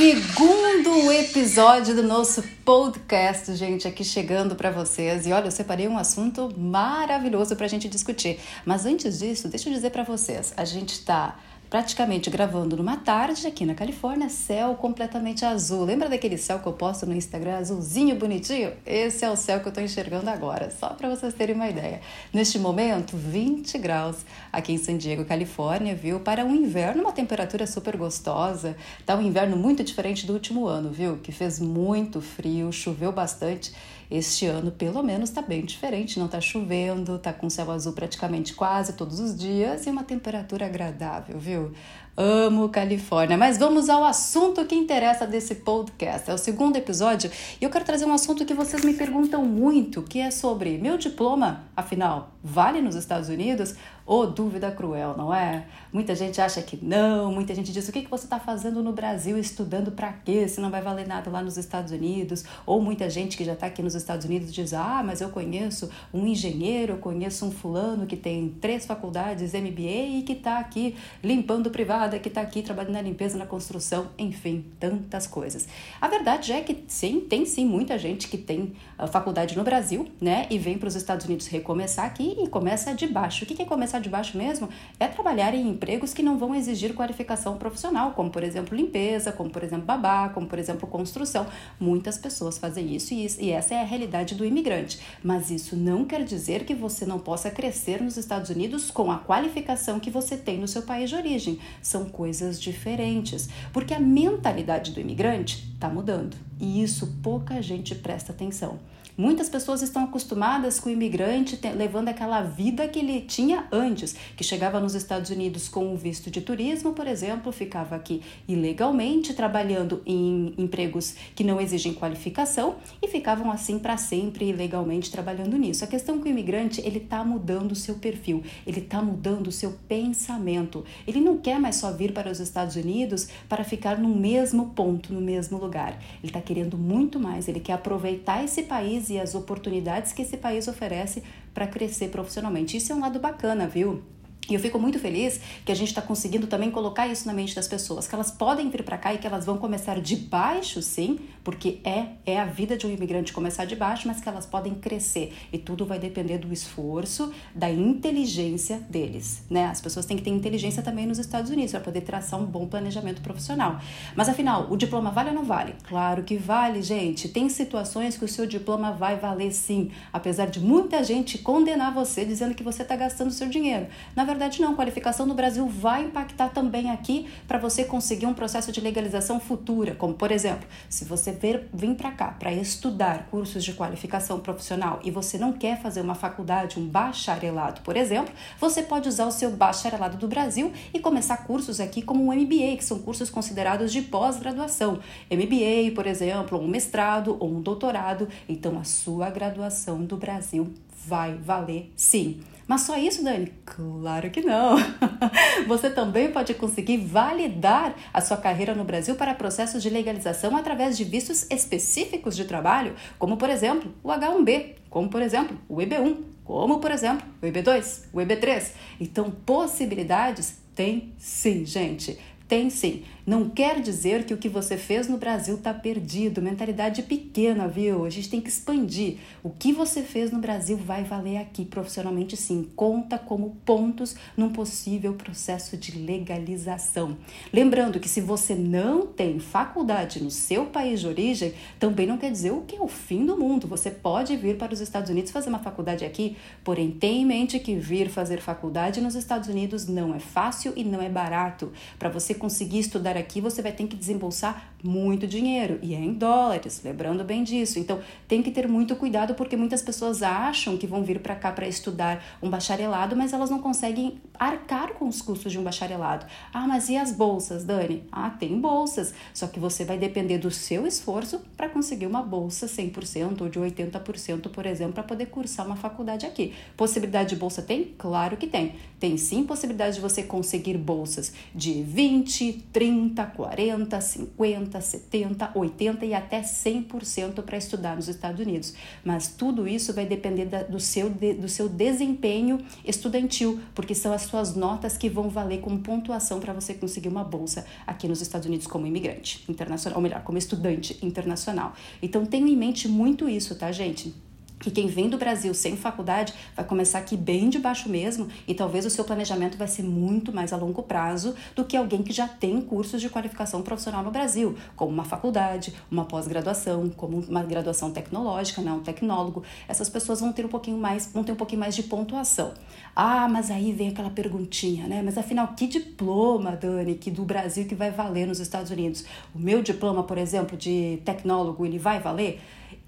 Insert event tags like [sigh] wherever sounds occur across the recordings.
Segundo episódio do nosso podcast, gente, aqui chegando para vocês. E olha, eu separei um assunto maravilhoso para a gente discutir. Mas antes disso, deixa eu dizer para vocês: a gente está praticamente gravando numa tarde aqui na Califórnia, céu completamente azul. Lembra daquele céu que eu posto no Instagram, azulzinho bonitinho? Esse é o céu que eu estou enxergando agora, só para vocês terem uma ideia. Neste momento, 20 graus aqui em San Diego, Califórnia, viu? Para um inverno, uma temperatura super gostosa. Tá um inverno muito diferente do último ano, viu? Que fez muito frio, choveu bastante. Este ano, pelo menos, está bem diferente. Não está chovendo, está com céu azul praticamente quase todos os dias e uma temperatura agradável, viu? Amo Califórnia. Mas vamos ao assunto que interessa desse podcast. É o segundo episódio e eu quero trazer um assunto que vocês me perguntam muito, que é sobre meu diploma, afinal, vale nos Estados Unidos? Ô, oh, dúvida cruel, não é? Muita gente acha que não, muita gente diz o que, que você está fazendo no Brasil, estudando para quê, se não vai valer nada lá nos Estados Unidos. Ou muita gente que já está aqui nos Estados Unidos diz, ah, mas eu conheço um engenheiro, eu conheço um fulano que tem três faculdades, MBA e que está aqui limpando privada, que está aqui trabalhando na limpeza, na construção, enfim, tantas coisas. A verdade é que sim, tem sim muita gente que tem uh, faculdade no Brasil, né, e vem para os Estados Unidos recomeçar aqui e começa de baixo. O que é começar de baixo mesmo é trabalhar em empregos que não vão exigir qualificação profissional, como por exemplo limpeza, como por exemplo babá, como por exemplo construção. Muitas pessoas fazem isso e, isso, e essa é a realidade do imigrante. Mas isso não quer dizer que você não possa crescer nos Estados Unidos com a qualificação que você tem no seu país de origem. São coisas diferentes, porque a mentalidade do imigrante está mudando e isso pouca gente presta atenção. Muitas pessoas estão acostumadas com o imigrante levando aquela vida que ele tinha antes, que chegava nos Estados Unidos com um visto de turismo, por exemplo, ficava aqui ilegalmente trabalhando em empregos que não exigem qualificação e ficavam assim para sempre ilegalmente trabalhando nisso. A questão é que o imigrante ele está mudando o seu perfil, ele está mudando o seu pensamento. Ele não quer mais só vir para os Estados Unidos para ficar no mesmo ponto, no mesmo lugar. Ele está querendo muito mais. Ele quer aproveitar esse país e as oportunidades que esse país oferece para crescer profissionalmente. Isso é um lado bacana, viu? E eu fico muito feliz que a gente está conseguindo também colocar isso na mente das pessoas, que elas podem vir para cá e que elas vão começar de baixo, sim, porque é, é a vida de um imigrante começar de baixo, mas que elas podem crescer. E tudo vai depender do esforço, da inteligência deles, né? As pessoas têm que ter inteligência também nos Estados Unidos para poder traçar um bom planejamento profissional. Mas afinal, o diploma vale ou não vale? Claro que vale, gente. Tem situações que o seu diploma vai valer sim, apesar de muita gente condenar você dizendo que você está gastando seu dinheiro. Na verdade, não. Qualificação no Brasil vai impactar também aqui para você conseguir um processo de legalização futura, como por exemplo, se você vir, vir para cá para estudar cursos de qualificação profissional e você não quer fazer uma faculdade, um bacharelado, por exemplo, você pode usar o seu bacharelado do Brasil e começar cursos aqui como um MBA, que são cursos considerados de pós-graduação. MBA, por exemplo, um mestrado ou um doutorado. Então, a sua graduação do Brasil vai valer sim. Mas só isso, Dani? Claro que não. [laughs] Você também pode conseguir validar a sua carreira no Brasil para processos de legalização através de vistos específicos de trabalho, como por exemplo o H1B, como por exemplo o EB1, como por exemplo o EB2, o EB3. Então, possibilidades tem sim, gente. Tem sim. Não quer dizer que o que você fez no Brasil está perdido. Mentalidade pequena, viu? A gente tem que expandir. O que você fez no Brasil vai valer aqui profissionalmente sim. Conta como pontos num possível processo de legalização. Lembrando que se você não tem faculdade no seu país de origem, também não quer dizer o que é o fim do mundo. Você pode vir para os Estados Unidos fazer uma faculdade aqui, porém tenha em mente que vir fazer faculdade nos Estados Unidos não é fácil e não é barato. Para você conseguir estudar aqui, você vai ter que desembolsar muito dinheiro e é em dólares, lembrando bem disso. Então, tem que ter muito cuidado porque muitas pessoas acham que vão vir para cá para estudar um bacharelado, mas elas não conseguem arcar com os custos de um bacharelado. Ah, mas e as bolsas, Dani? Ah, tem bolsas, só que você vai depender do seu esforço para conseguir uma bolsa 100% ou de 80%, por exemplo, para poder cursar uma faculdade aqui. Possibilidade de bolsa tem? Claro que tem. Tem sim possibilidade de você conseguir bolsas de 20, 30 30, 40, 50, 70, 80 e até 100% para estudar nos Estados Unidos. Mas tudo isso vai depender da, do, seu, de, do seu desempenho estudantil, porque são as suas notas que vão valer como pontuação para você conseguir uma bolsa aqui nos Estados Unidos como imigrante internacional, ou melhor, como estudante internacional. Então tenham em mente muito isso, tá, gente? Que quem vem do Brasil sem faculdade vai começar aqui bem de baixo mesmo e talvez o seu planejamento vai ser muito mais a longo prazo do que alguém que já tem cursos de qualificação profissional no Brasil, como uma faculdade, uma pós-graduação, como uma graduação tecnológica, né, um tecnólogo. Essas pessoas vão ter um pouquinho mais, vão ter um pouquinho mais de pontuação. Ah, mas aí vem aquela perguntinha, né? Mas afinal, que diploma, Dani, que do Brasil que vai valer nos Estados Unidos? O meu diploma, por exemplo, de tecnólogo, ele vai valer?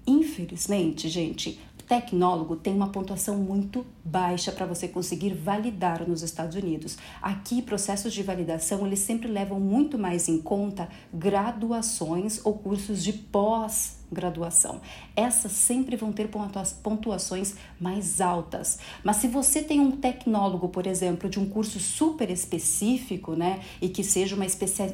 Infelizmente, gente, tecnólogo tem uma pontuação muito baixa para você conseguir validar nos Estados Unidos. Aqui, processos de validação, eles sempre levam muito mais em conta graduações ou cursos de pós graduação. Essas sempre vão ter pontuações mais altas. Mas se você tem um tecnólogo, por exemplo, de um curso super específico, né, e que seja uma,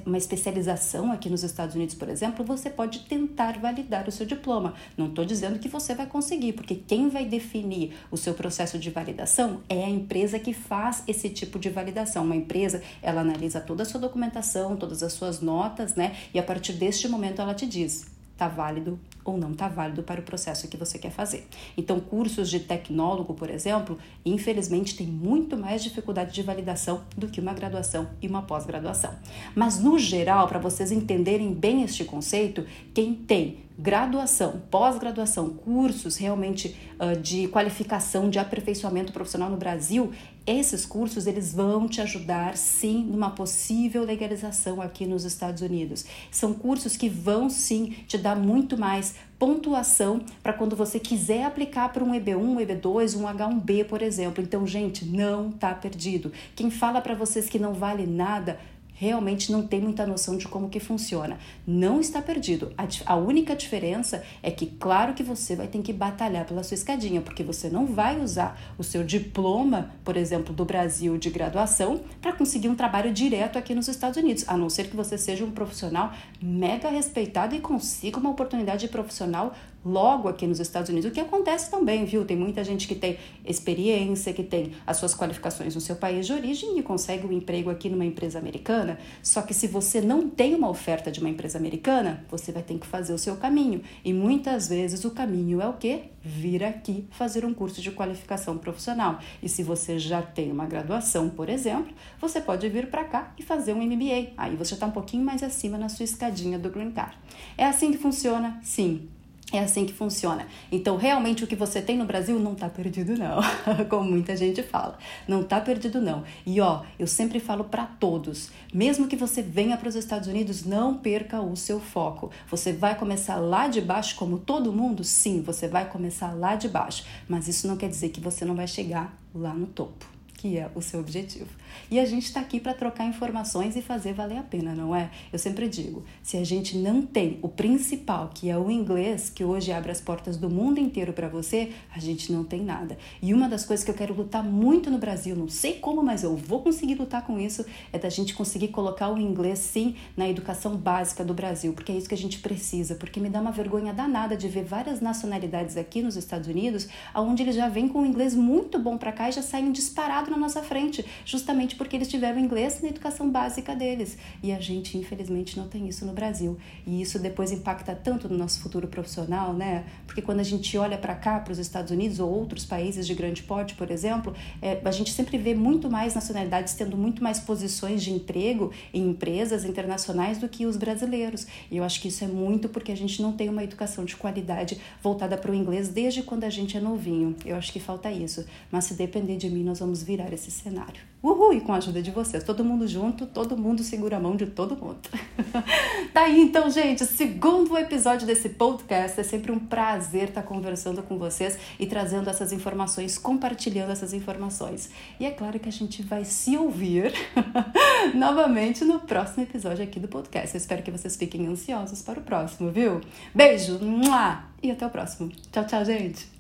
uma especialização aqui nos Estados Unidos, por exemplo, você pode tentar validar o seu diploma. Não estou dizendo que você vai conseguir, porque quem vai definir o seu processo de validação é a empresa que faz esse tipo de validação. Uma empresa, ela analisa toda a sua documentação, todas as suas notas, né, e a partir deste momento ela te diz está válido ou não está válido para o processo que você quer fazer. Então, cursos de tecnólogo, por exemplo, infelizmente tem muito mais dificuldade de validação do que uma graduação e uma pós-graduação. Mas, no geral, para vocês entenderem bem este conceito, quem tem graduação, pós-graduação, cursos realmente uh, de qualificação, de aperfeiçoamento profissional no Brasil, esses cursos eles vão te ajudar sim numa possível legalização aqui nos Estados Unidos. São cursos que vão sim te dar muito mais pontuação para quando você quiser aplicar para um EB1, um EB2, um H1B, por exemplo. Então, gente, não tá perdido. Quem fala para vocês que não vale nada, realmente não tem muita noção de como que funciona. Não está perdido. A, a, única diferença é que, claro que você vai ter que batalhar pela sua escadinha, porque você não vai usar o seu diploma, por exemplo, do Brasil de graduação, para conseguir um trabalho direto aqui nos Estados Unidos, a não ser que você seja um profissional mega respeitado e consiga uma oportunidade profissional logo aqui nos Estados Unidos, o que acontece também, viu? Tem muita gente que tem experiência, que tem as suas qualificações no seu país de origem e consegue um emprego aqui numa empresa americana. Só que se você não tem uma oferta de uma empresa americana, você vai ter que fazer o seu caminho. E muitas vezes o caminho é o quê? Vir aqui fazer um curso de qualificação profissional. E se você já tem uma graduação, por exemplo, você pode vir para cá e fazer um MBA. Aí você está um pouquinho mais acima na sua escadinha do Green Card. É assim que funciona? Sim. É assim que funciona. Então, realmente, o que você tem no Brasil não tá perdido, não. [laughs] Como muita gente fala. Não tá perdido, não. E ó, eu sempre falo para todos: mesmo que você venha para os Estados Unidos, não perca o seu foco. Você vai começar lá de baixo, como todo mundo? Sim, você vai começar lá de baixo. Mas isso não quer dizer que você não vai chegar lá no topo que é o seu objetivo. E a gente está aqui para trocar informações e fazer valer a pena, não é? Eu sempre digo: se a gente não tem o principal, que é o inglês, que hoje abre as portas do mundo inteiro para você, a gente não tem nada. E uma das coisas que eu quero lutar muito no Brasil, não sei como, mas eu vou conseguir lutar com isso, é da gente conseguir colocar o inglês sim na educação básica do Brasil, porque é isso que a gente precisa, porque me dá uma vergonha danada de ver várias nacionalidades aqui nos Estados Unidos, onde eles já vêm com o inglês muito bom para cá e já saem disparados na nossa frente, justamente porque eles tiveram inglês na educação básica deles. E a gente, infelizmente, não tem isso no Brasil. E isso depois impacta tanto no nosso futuro profissional, né? Porque quando a gente olha para cá, para os Estados Unidos ou outros países de grande porte, por exemplo, é, a gente sempre vê muito mais nacionalidades tendo muito mais posições de emprego em empresas internacionais do que os brasileiros. E eu acho que isso é muito porque a gente não tem uma educação de qualidade voltada para o inglês desde quando a gente é novinho. Eu acho que falta isso. Mas se depender de mim, nós vamos virar esse cenário. Uhul! E com a ajuda de vocês, todo mundo junto, todo mundo segura a mão de todo mundo. [laughs] tá aí então, gente, segundo episódio desse podcast. É sempre um prazer estar conversando com vocês e trazendo essas informações, compartilhando essas informações. E é claro que a gente vai se ouvir [laughs] novamente no próximo episódio aqui do podcast. Eu espero que vocês fiquem ansiosos para o próximo, viu? Beijo! E até o próximo. Tchau, tchau, gente!